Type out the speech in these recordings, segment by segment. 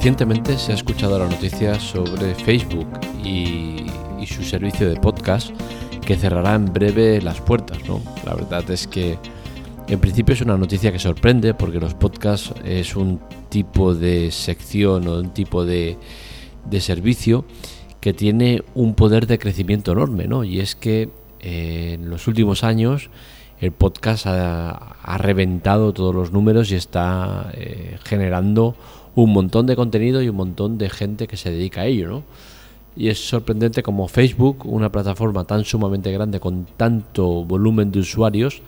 Recientemente se ha escuchado la noticia sobre Facebook y, su servicio de podcast que cerrará en breve las puertas. ¿no? La verdad es que en principio es una noticia que sorprende porque los podcasts es un tipo de sección o un tipo de, servicio que tiene un poder de crecimiento enorme. ¿no? Y es que eh, en los últimos años el podcast ha, reventado todos los números y está eh, generando un montón de contenido y un montón de gente que se dedica a ello, ¿no? Y es sorprendente como Facebook, una plataforma tan sumamente grande con tanto volumen de usuarios,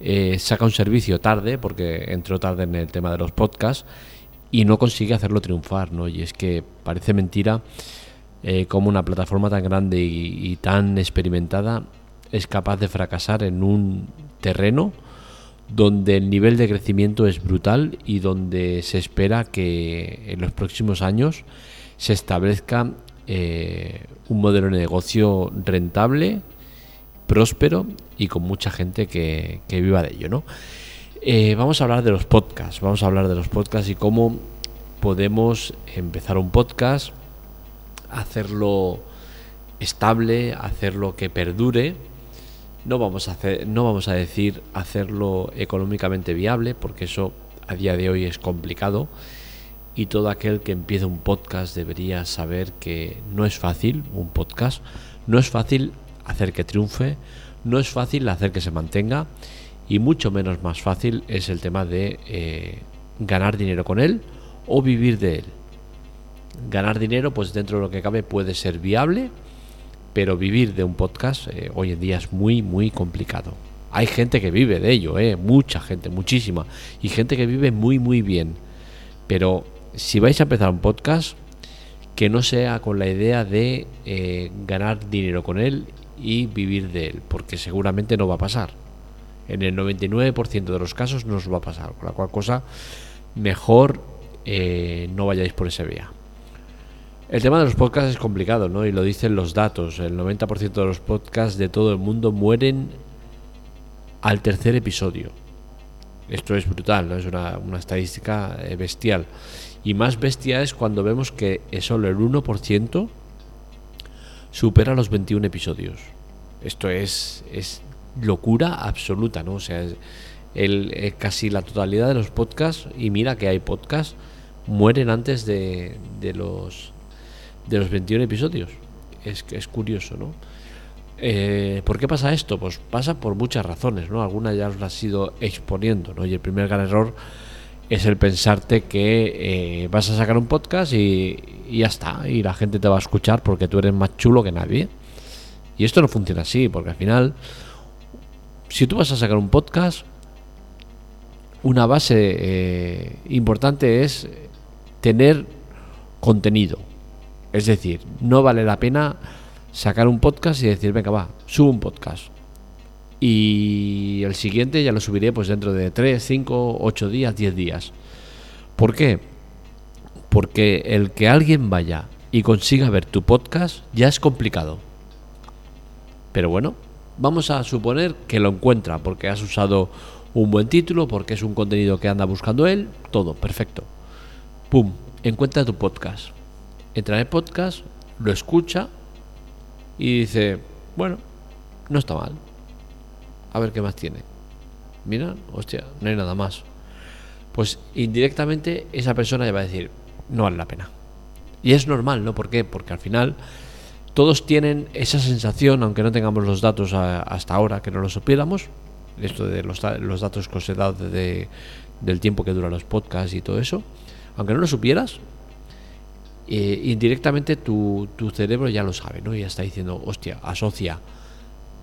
eh, saca un servicio tarde, porque entró tarde en el tema de los podcasts, y no consigue hacerlo triunfar, ¿no? Y es que parece mentira eh, como una plataforma tan grande y tan experimentada es capaz de fracasar en un terreno donde el nivel de crecimiento es brutal y donde se espera que en los próximos años se establezca eh, un modelo de negocio rentable, próspero y con mucha gente que, viva de ello. ¿no? Eh, vamos a hablar de los podcasts, vamos a hablar de los podcasts y cómo podemos empezar un podcast, hacerlo estable, hacerlo que perdure no vamos a hacer, no vamos a decir hacerlo económicamente viable, porque eso a día de hoy es complicado. Y todo aquel que empiece un podcast debería saber que no es fácil un podcast, no es fácil hacer que triunfe, no es fácil hacer que se mantenga y mucho menos más fácil es el tema de eh, ganar dinero con él o vivir de él. Ganar dinero, pues dentro de lo que cabe puede ser viable, pero vivir de un podcast eh, hoy en día es muy, muy complicado. Hay gente que vive de ello, eh, mucha gente, muchísima, y gente que vive muy, muy bien. Pero si vais a empezar un podcast, que no sea con la idea de eh, ganar dinero con él y vivir de él, porque seguramente no va a pasar. En el 99% de los casos no os va a pasar, con la cual cosa mejor no vayáis por ese vía. El tema de los podcasts es complicado, ¿no? Y lo dicen los datos. El 90% de los podcasts de todo el mundo mueren al tercer episodio. Esto es brutal, ¿no? Es una, estadística eh, bestial. Y más bestia es cuando vemos que solo el 1% supera los 21 episodios. Esto es, es locura absoluta, ¿no? O sea, el, eh, casi la totalidad de los podcasts, y mira que hay podcasts, mueren antes de, de los de los 21 episodios. Es, es curioso, ¿no? Eh, ¿Por qué pasa esto? Pues pasa por muchas razones, ¿no? Algunas ya os las he ido exponiendo, ¿no? Y el primer gran error es el pensarte que eh, vas a sacar un podcast y, y, ya está, y la gente te va a escuchar porque tú eres más chulo que nadie. Y esto no funciona así, porque al final, si tú vas a sacar un podcast, una base eh, importante es tener contenido. Es decir, no vale la pena sacar un podcast y decir, venga, va, subo un podcast. Y el siguiente ya lo subiré pues dentro de 3, 5, 8 días, 10 días. ¿Por qué? Porque el que alguien vaya y consiga ver tu podcast ya es complicado. Pero bueno, vamos a suponer que lo encuentra porque has usado un buen título, porque es un contenido que anda buscando él, todo, perfecto. ¡Pum! Encuentra tu podcast entra en el podcast, lo escucha y dice, bueno, no está mal. A ver qué más tiene. Mira, hostia, no hay nada más. Pues indirectamente esa persona ya va a decir, no vale la pena. Y es normal, ¿no? ¿Por qué? Porque al final todos tienen esa sensación, aunque no tengamos los datos hasta ahora, que no lo supiéramos, esto de los, los datos que os he dado de, del tiempo que duran los podcasts y todo eso, aunque no lo supieras, eh, indirectamente tu, tu, cerebro ya lo sabe, ¿no? Ya está diciendo, hostia, asocia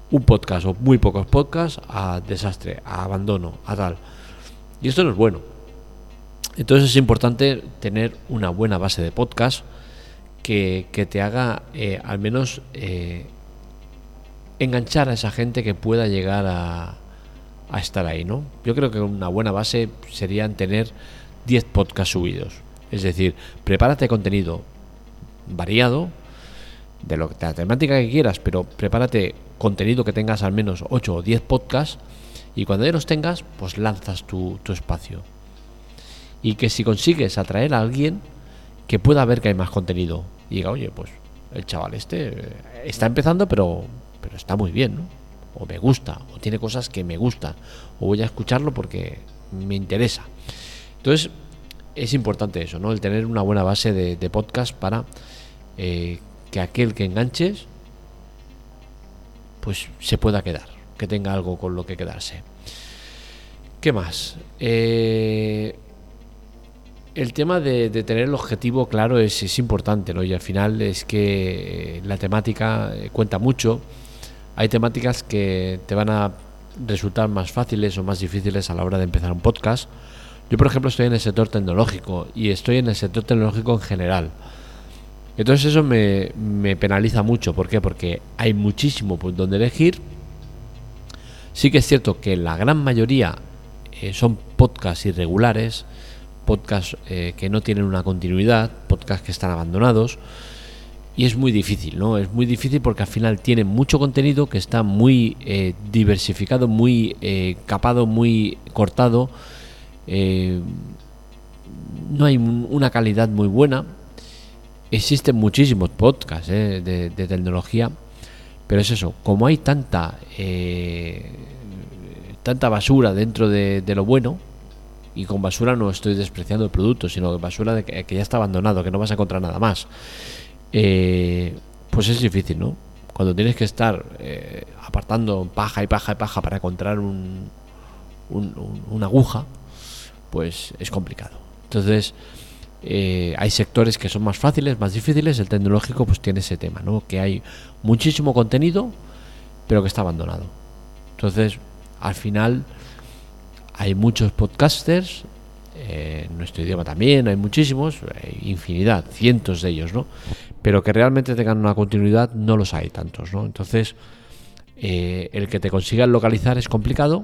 un podcast o muy pocos podcasts a desastre, a abandono, a tal. Y esto no es bueno. Entonces es importante tener una buena base de podcast que, te haga eh, al menos eh, enganchar a esa gente que pueda llegar a, a estar ahí, ¿no? Yo creo que una buena base sería tener 10 podcasts subidos es decir, prepárate contenido variado, de, lo, la temática que quieras, pero prepárate contenido que tengas al menos 8 o 10 podcasts y cuando ya los tengas, pues lanzas tu, espacio. Y que si consigues atraer a alguien, que pueda ver que hay más contenido y diga, oye, pues el chaval este eh, está empezando, pero, pero está muy bien, ¿no? O me gusta, o tiene cosas que me gustan, o voy a escucarlo porque me interesa. Entonces, es importante eso, ¿no? El tener una buena base de, podcast para eh, que aquel que enganches, pues se pueda quedar, que tenga algo con lo que quedarse. ¿Qué más? Eh, el tema de, tener el objetivo claro es, importante, ¿no? Y al final es que la temática eh, cuenta mucho. Hay temáticas que te van a resultar más fáciles o más difíciles a la hora de empezar un podcast. Yo, por ejemplo, estoy en el sector tecnológico y estoy en el sector tecnológico en general. Entonces eso me, penaliza mucho. ¿Por qué? Porque hay muchísimo por donde elegir. Sí que es cierto que la gran mayoría eh, son podcasts irregulares podcasts eh, que no tienen una continuidad, podcasts que están abandonados. Y es muy difícil, ¿no? Es muy difícil porque al final tienen mucho contenido que está muy eh, diversificado, muy eh, capado, muy cortado. No hay una calidad muy buena. Existen muchísimos podcasts de, tecnología, pero es eso, como hay tanta, tanta basura dentro de lo bueno, y con basura no estoy despreciando el producto, sino basura de que, ya está abandonado, que no vas a encontrar nada más. Eh, pues es difícil, ¿no? Cuando tienes que estar eh, apartando paja y paja y paja para encontrar un, una aguja, pues es complicado. Entonces, eh, hay sectores que son más fáciles, más difíciles. El tecnológico, pues tiene ese tema, ¿no? Que hay muchísimo contenido, pero que está abandonado. Entonces, al final hay muchos podcasters, eh, en nuestro idioma también hay muchísimos, infinidad, cientos de ellos, ¿no? Pero que realmente tengan una continuidad no los hay tantos, ¿no? Entonces, eh, el que te consigan localizar es complicado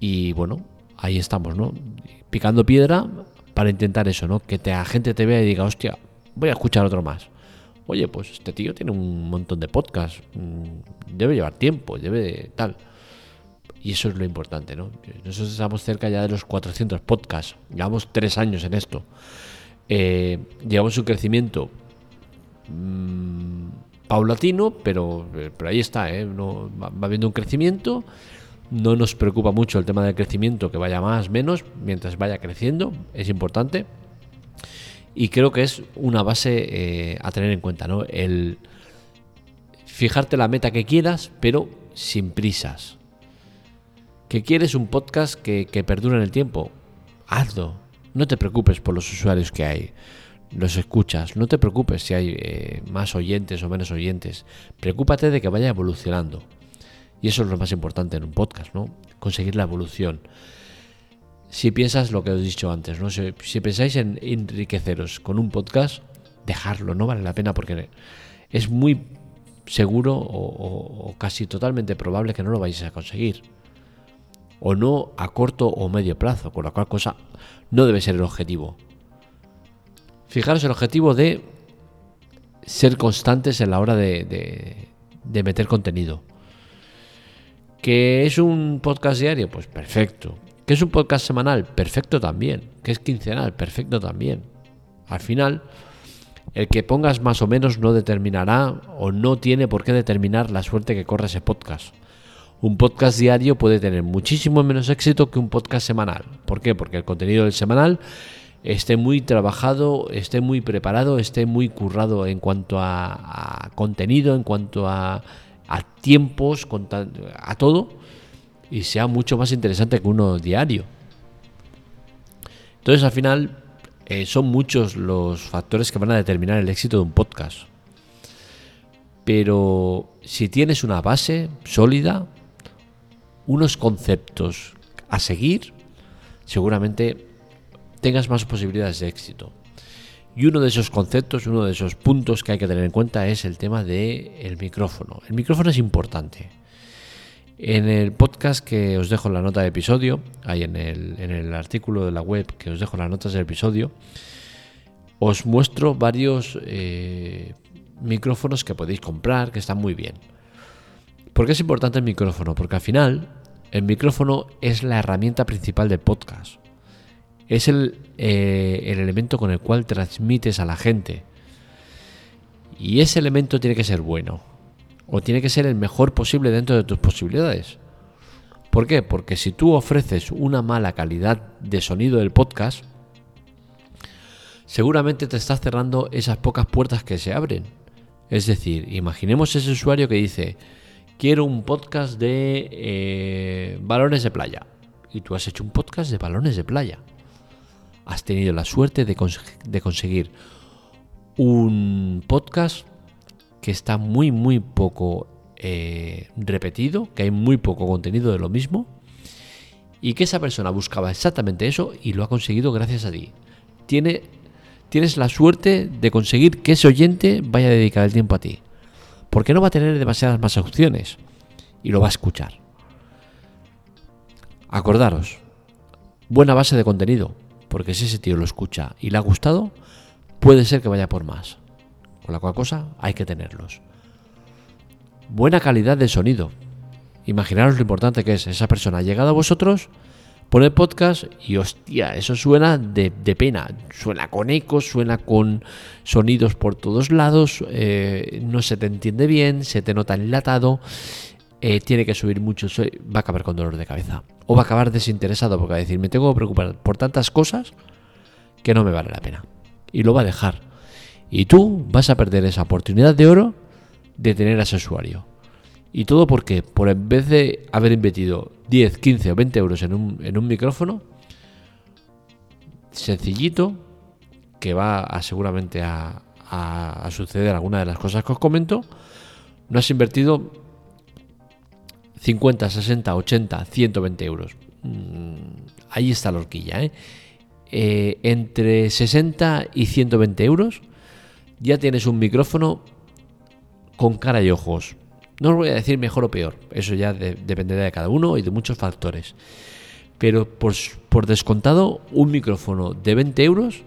y bueno, ahí estamos, ¿no? Picando piedra para intentar eso, ¿no? Que la gente te vea y diga, hostia, voy a escuchar otro más. Oye, pues este tío tiene un montón de podcasts, mm, debe llevar tiempo, debe tal. Y eso es lo importante, ¿no? Nosotros estamos cerca ya de los 400 podcasts. Llevamos tres años en esto. Eh, llevamos un crecimiento mm, paulatino, pero, pero ahí está, ¿eh? No, va, habiendo un crecimiento. No nos preocupa mucho el tema del crecimiento, que vaya más, menos, mientras vaya creciendo. Es importante. Y creo que es una base eh, a tener en cuenta, ¿no? El fijarte la meta que quieras, pero sin prisas ¿Que quieres un podcast que, perdure en el tiempo? Hazlo. No te preocupes por los usuarios que hay. Los escuchas. No te preocupes si hay eh, más oyentes o menos oyentes. Preocúpate de que vaya evolucionando. Y eso es lo más importante en un podcast, ¿no? Conseguir la evolución. Si piensas lo que os he dicho antes, ¿no? Si, pensáis en enriqueceros con un podcast, dejarlo, no vale la pena porque es muy seguro o casi totalmente probable que no lo vais a conseguir o no a corto o medio plazo, con la cual cosa no debe ser el objetivo. Fijaros el objetivo de ser constantes en la hora de, de, meter contenido. ¿Que es un podcast diario? Pues perfecto. ¿Que es un podcast semanal? Perfecto también. ¿Que es quincenal? Perfecto también. Al final, el que pongas más o menos no determinará o no tiene por qué determinar la suerte que corre ese podcast un podcast diario puede tener muchísimo menos éxito que un podcast semanal. ¿Por qué? Porque el contenido del semanal esté muy trabajado, esté muy preparado, esté muy currado en cuanto a, contenido, en cuanto a, tiempos, a todo, y sea mucho más interesante que uno diario. Entonces al final eh, son muchos los factores que van a determinar el éxito de un podcast. Pero si tienes una base sólida, unos conceptos a seguir, seguramente tengas más posibilidades de éxito. Y uno de esos conceptos, uno de esos puntos que hay que tener en cuenta es el tema del el micrófono. El micrófono es importante. En el podcast que os dejo en la nota de episodio, hay en el, en el artículo de la web que os dejo las notas del episodio, os muestro varios eh, micrófonos que podéis comprar que están muy bien. ¿Por qué es importante el micrófono? Porque al final el micrófono es la herramienta principal del podcast. Es el, eh, el elemento con el cual transmites a la gente. Y ese elemento tiene que ser bueno. O tiene que ser el mejor posible dentro de tus posibilidades. ¿Por qué? Porque si tú ofreces una mala calidad de sonido del podcast, seguramente te estás cerrando esas pocas puertas que se abren. Es decir, imaginemos ese usuario que dice, quiero un podcast de eh, balones de playa. Y tú has hecho un podcast de balones de playa. Has tenido la suerte de, conseguir un podcast que está muy, muy poco eh, repetido, que hay muy poco contenido de lo mismo y que esa persona buscaba exactamente eso y lo ha conseguido gracias a ti. Tiene, tienes la suerte de conseguir que ese oyente vaya a dedicar el tiempo a ti. Porque no va a tener demasiadas más opciones y lo va a escuchar. Acordaros, buena base de contenido, porque si ese tío lo escucha y le ha gustado, puede ser que vaya por más. Con la cual cosa hay que tenerlos buena calidad de sonido. Imaginaros lo importante que es. Esa persona ha llegado a vosotros, pone podcast y hostia, eso suena de, pena. Suena con ecos, suena con sonidos por todos lados, eh, no se te entiende bien, se te nota enlatado. Eh, tiene que subir mucho, va a acabar con dolor de cabeza. O va a acabar desinteresado porque va a decir, me tengo que preocupar por tantas cosas que no me vale la pena. Y lo va a dejar. Y tú vas a perder esa oportunidad de oro de tener a ese usuario. Y todo porque, por en vez de haber invertido 10, 15 o 20 euros en un, en un micrófono, sencillito, que va a, seguramente a, a, suceder alguna de las cosas que os comento, no has invertido 50, 60, 80, 120 euros. Mm, ahí está la horquilla. ¿eh? Eh, entre 60 y 120 euros ya tienes un micrófono con cara y ojos. No os voy a decir mejor o peor, eso ya dependerá de cada uno y de muchos factores. Pero por, descontado, un micrófono de 20 euros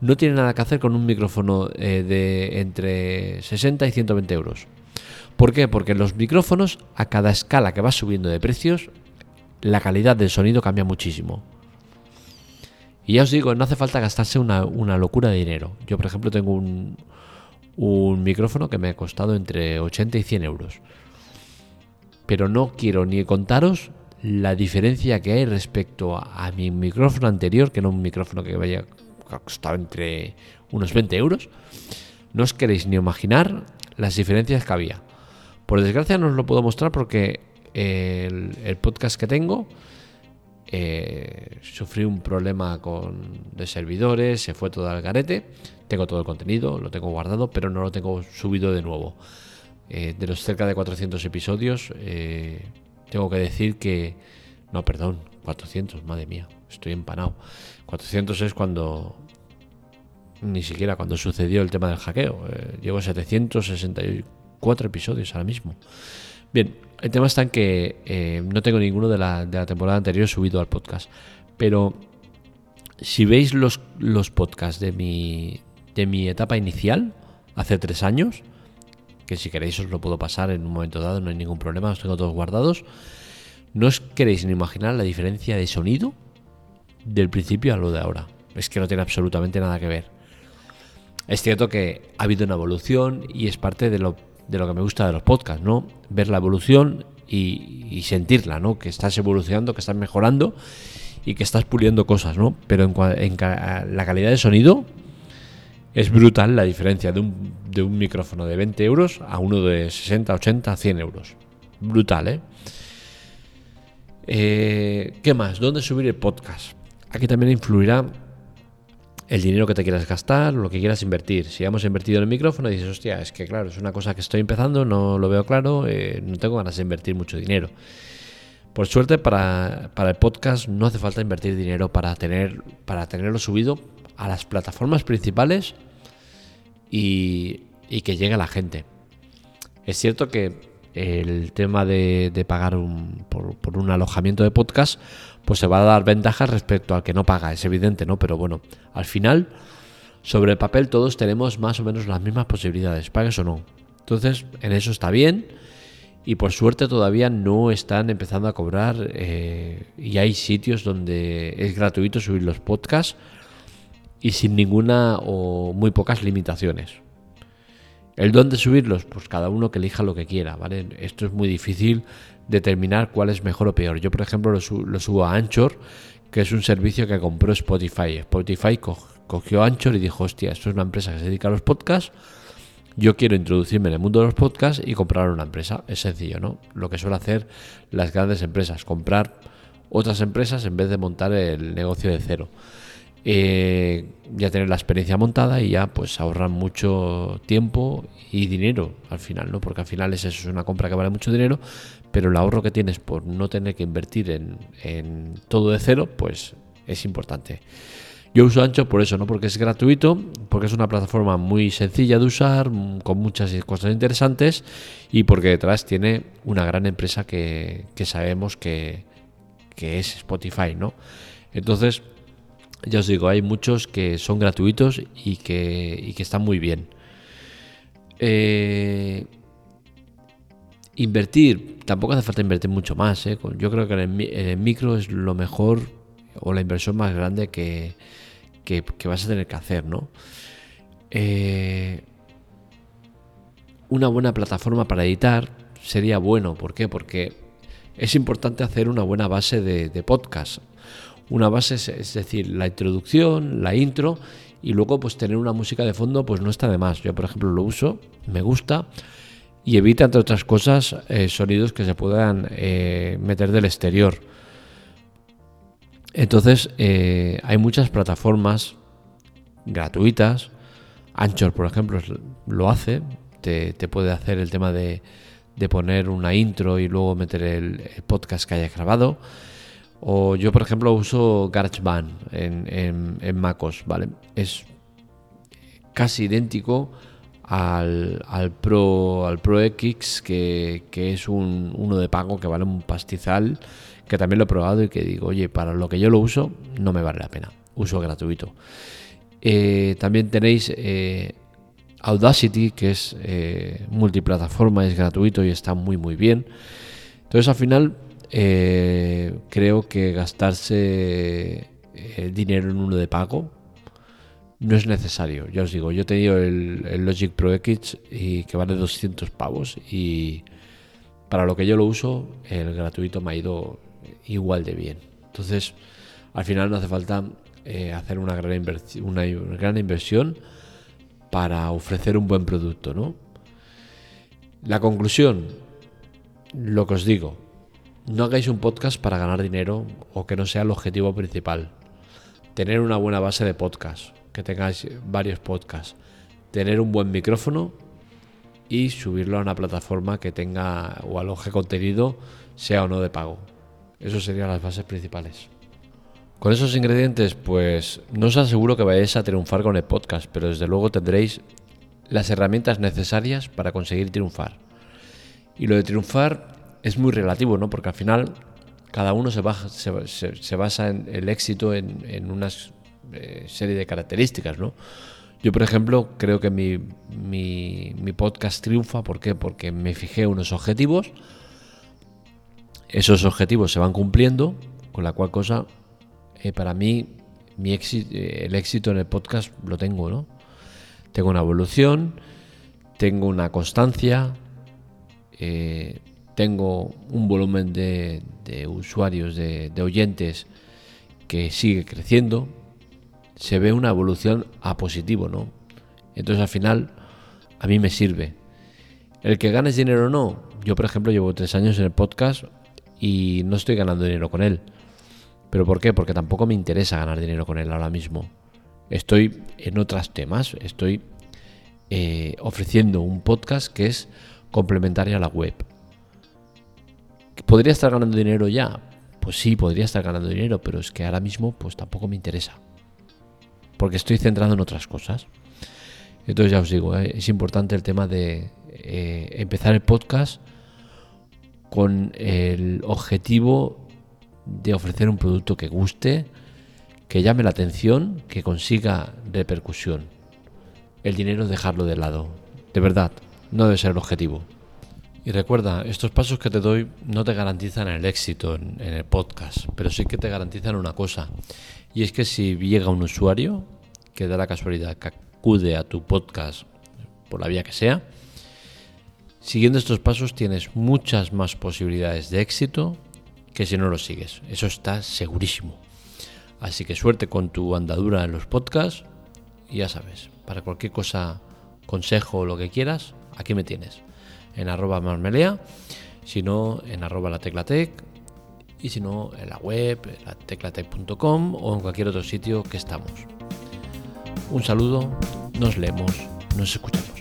no tiene nada que hacer con un micrófono eh, de entre 60 y 120 euros. ¿Por qué? Porque los micrófonos, a cada escala que va subiendo de precios, la calidad del sonido cambia muchísimo. Y ya os digo, no hace falta gastarse una, locura de dinero. Yo, por ejemplo, tengo un, micrófono que me ha costado entre 80 y 100 euros. Pero no quiero ni contaros la diferencia que hay respecto a, mi micrófono anterior, que no un micrófono que vaya costado entre unos 20 euros. No os queréis ni imaginar las diferencias que había. Por desgracia no os lo puedo mostrar porque el, podcast que tengo eh, sufrí un problema con, de servidores, se fue todo al garete tengo todo el contenido, lo tengo guardado, pero no lo tengo subido de nuevo. Eh, de los cerca de 400 episodios, eh, tengo que decir que... No, perdón, 400, madre mía, estoy empanado. 400 es cuando... Ni siquiera cuando sucedió el tema del hackeo. Eh, llevo 764 episodios ahora mismo. Bien, el tema está en que no tengo ninguno de la, de la temporada anterior subido al podcast. Pero si veis los, los podcasts de mi, de mi etapa inicial, hace tres años, que si queréis os lo puedo pasar en un momento dado, no hay ningún problema, os tengo todos guardados. No os queréis ni imaginar la diferencia de sonido del principio a lo de ahora. Es que no tiene absolutamente nada que ver. Es cierto que ha habido una evolución y es parte de lo, de lo que me gusta de los podcasts, ¿no? Ver la evolución y, sentirla, ¿no? Que estás evolucionando, que estás mejorando y que estás puliendo cosas, ¿no? Pero en, la calidad de sonido, es brutal la diferencia de un, de un micrófono de 20 euros a uno de 60, 80, 100 euros. Brutal, ¿eh? ¿eh? qué más? ¿Dónde subir el podcast? Aquí también influirá el dinero que te quieras gastar, lo que quieras invertir. Si hemos invertido en el micrófono y dices, hostia, es que claro, es una cosa que estoy empezando, no lo veo claro, eh, no tengo ganas de invertir mucho dinero. Por suerte, para, para, el podcast no hace falta invertir dinero para, tener, para tenerlo subido a las plataformas principales y, que llegue a la gente. Es cierto que el tema de, pagar por, un alojamiento de podcast, pues se va a dar ventajas respecto al que no paga, es evidente, ¿no? Pero bueno, al final, sobre el papel todos tenemos más o menos las mismas posibilidades, pagues o no. Entonces, en eso está bien y por suerte todavía no están empezando a cobrar eh, y hay sitios donde es gratuito subir los podcasts y sin ninguna o muy pocas limitaciones. El don de subirlos, pues cada uno que elija lo que quiera, ¿vale? Esto es muy difícil determinar cuál es mejor o peor. Yo, por ejemplo, lo, subo a Anchor, que es un servicio que compró Spotify. Spotify cogió Anchor y dijo, hostia, esto es una empresa que se dedica a los podcasts yo quiero introducirme en el mundo de los podcasts y comprar una empresa. Es sencillo, ¿no? Lo que suelen hacer las grandes empresas, comprar otras empresas en vez de montar el negocio de cero. Eh, ya tener la experiencia montada y ya pues ahorran mucho tiempo y dinero al final, ¿no? Porque al final es eso, es una compra que vale mucho dinero, pero el ahorro que tienes por no tener que invertir en, en todo de cero, pues es importante. Yo uso Ancho por eso, ¿no? Porque es gratuito, porque es una plataforma muy sencilla de usar, con muchas cosas interesantes y porque detrás tiene una gran empresa que, sabemos que, es Spotify, ¿no? Entonces, ya os digo, hay muchos que son gratuitos y que, que están muy bien. Eh, invertir, tampoco hace falta invertir mucho más. ¿eh? Yo creo que en el micro es lo mejor o la inversión más grande que, vas a tener que hacer, ¿no? Eh, una buena plataforma para editar sería bueno. ¿Por qué? Porque es importante hacer una buena base de, podcast. Una base, es, decir, la introducción, la intro y luego pues tener una música de fondo pues no está de más. Yo por ejemplo lo uso, me gusta y evita entre otras cosas eh, sonidos que se puedan eh, meter del exterior. Entonces, eh, hay muchas plataformas gratuitas. Anchor, por ejemplo, lo hace. Te, puede hacer el tema de, poner una intro y luego meter el, podcast que hayas grabado. O yo, por ejemplo, uso GarageBand en, en, MacOS, ¿vale? Es casi idéntico al, Pro, al Pro X, que, es un, uno de pago que vale un pastizal que también lo he probado y que digo, oye, para lo que yo lo uso, no me vale la pena. Uso gratuito. Eh, también tenéis eh, Audacity, que es eh, multiplataforma, es gratuito y está muy, muy bien. Entonces, al final, creo que gastarse dinero en uno de pago no es necesario. Ya os digo, yo he tenido el, el Logic Pro X y que vale 200 pavos y para lo que yo lo uso, el gratuito me ha ido igual de bien. Entonces, al final no hace falta eh, hacer una gran, una gran inversión para ofrecer un buen producto, ¿no? La conclusión, lo que os digo, no hagáis un podcast para ganar dinero o que no sea el objetivo principal. Tener una buena base de podcast, que tengáis varios podcasts, tener un buen micrófono y subirlo a una plataforma que tenga o aloje contenido, sea o no de pago. Eso serían las bases principales. Con esos ingredientes, pues no os aseguro que vayáis a triunfar con el podcast, pero desde luego tendréis las herramientas necesarias para conseguir triunfar. Y lo de triunfar es muy relativo, ¿no? Porque al final cada uno se, se, basa en el éxito en, una eh, serie de características, ¿no? Yo, por ejemplo, creo que mi, mi podcast triunfa, ¿por qué? Porque me fijé unos objetivos, esos objetivos se van cumpliendo, con la cual cosa, eh, para mí, mi éxito, eh, el éxito en el podcast lo tengo, ¿no? Tengo una evolución, tengo una constancia, tengo un volumen de, usuarios, de, oyentes que sigue creciendo, se ve una evolución a positivo, ¿no? Entonces al final a mí me sirve. El que ganes dinero o no, yo por ejemplo llevo tres años en el podcast y no estoy ganando dinero con él. ¿Pero por qué? Porque tampoco me interesa ganar dinero con él ahora mismo. Estoy en otros temas, estoy eh, ofreciendo un podcast que es complementario a la web. ¿Podría estar ganando dinero ya? Pues sí, podría estar ganando dinero, pero es que ahora mismo pues tampoco me interesa. Porque estoy centrado en otras cosas. Entonces ya os digo, eh, es importante el tema de eh, empezar el podcast con el objetivo de ofrecer un producto que guste, que llame la atención, que consiga repercusión. El dinero dejarlo de lado. De verdad, no debe ser el objetivo. Y recuerda, estos pasos que te doy no te garantizan el éxito en, el podcast, pero sí que te garantizan una cosa. Y es que si llega un usuario que da la casualidad que acude a tu podcast por la vía que sea, siguiendo estos pasos tienes muchas más posibilidades de éxito que si no lo sigues. Eso está segurísimo. Así que suerte con tu andadura en los podcasts. Y ya sabes, para cualquier cosa, consejo o lo que quieras, aquí me tienes. En arroba marmelea, si no en arroba la teclatec y si no en la web, la teclatec.com o en cualquier otro sitio que estamos. Un saludo, nos leemos, nos escuchamos.